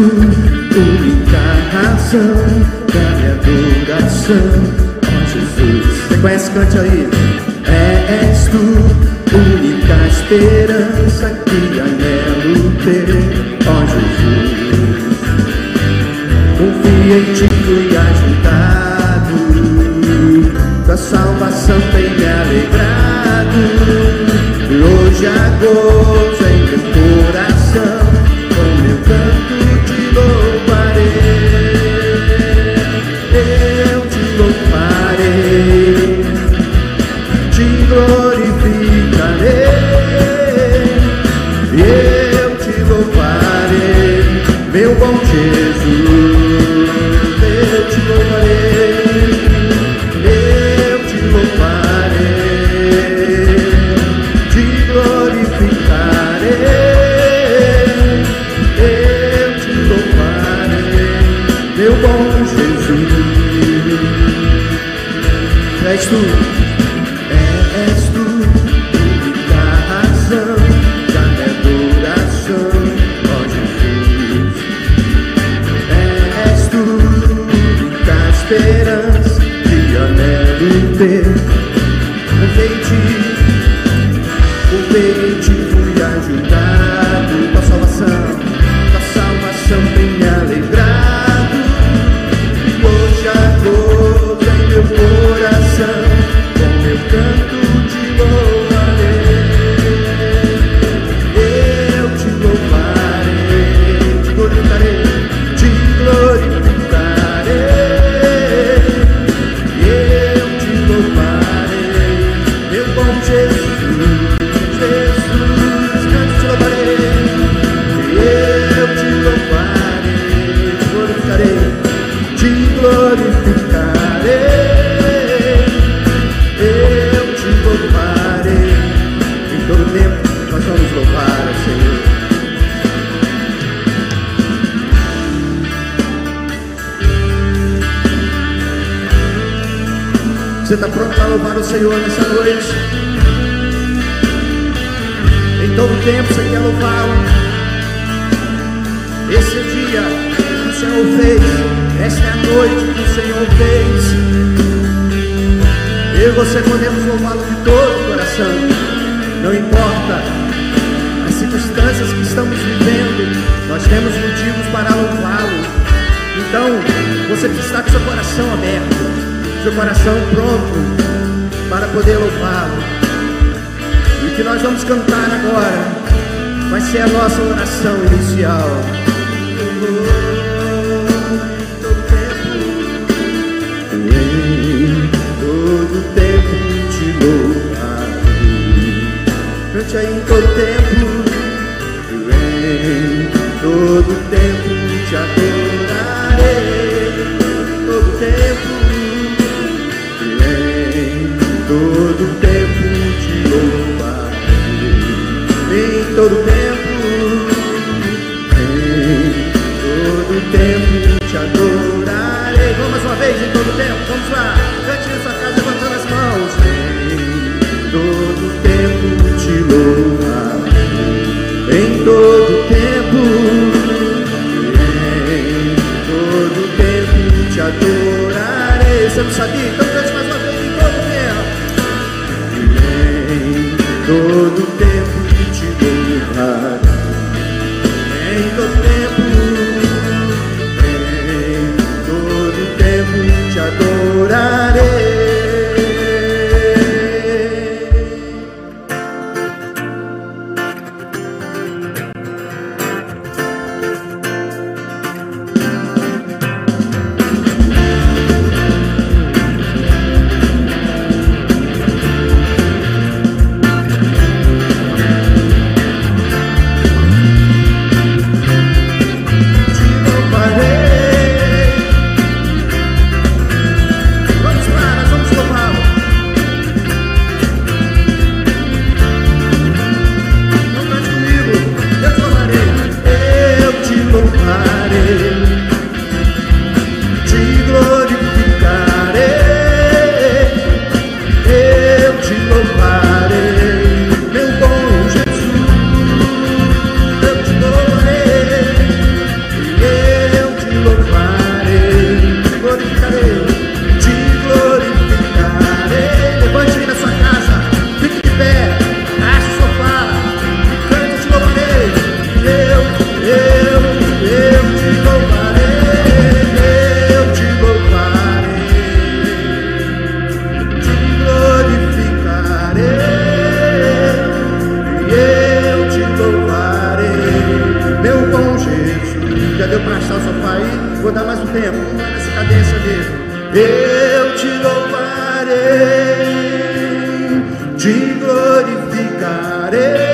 única razão da minha adoração. Ó Jesus, você conhece, cante aí. És tu, única esperança que anelo ter. Ó Jesus, confia em ti, fui ajudado. Da salvação tem me alegrado. E hoje a gozo em meu Eu te louvarei. Meu bom Jesus. Eu te louvarei. Eu te louvarei, te glorificarei, eu te louvarei, meu bom Jesus. És tu, Confei Você está pronto para louvar o Senhor nessa noite? Em todo tempo você quer louvá-lo. Esse é o dia que o Senhor fez. Esta é a noite que o Senhor fez. Eu e você podemos louvá-lo de todo o coração. Não importa as circunstâncias que estamos vivendo, nós temos motivos para louvá-lo. Então, você precisa estar com seu coração aberto, seu coração pronto para poder louvá-lo. E o que nós vamos cantar agora vai ser a nossa oração inicial. Todo tempo, em todo tempo te louvarei. Cante aí em todo tempo, Em todo tempo, em todo tempo te adorarei. Vamos mais uma vez, em todo tempo, vamos lá. Cante na sua casa levantando as mãos. Em todo tempo te louvarei. Em todo tempo, em todo tempo te adorarei. Você não sabia? Então cante mais uma vez, em todo tempo. Em todo puxar o. Vou dar mais um tempo. Nessa cadência mesmo. Eu te louvarei, te glorificarei.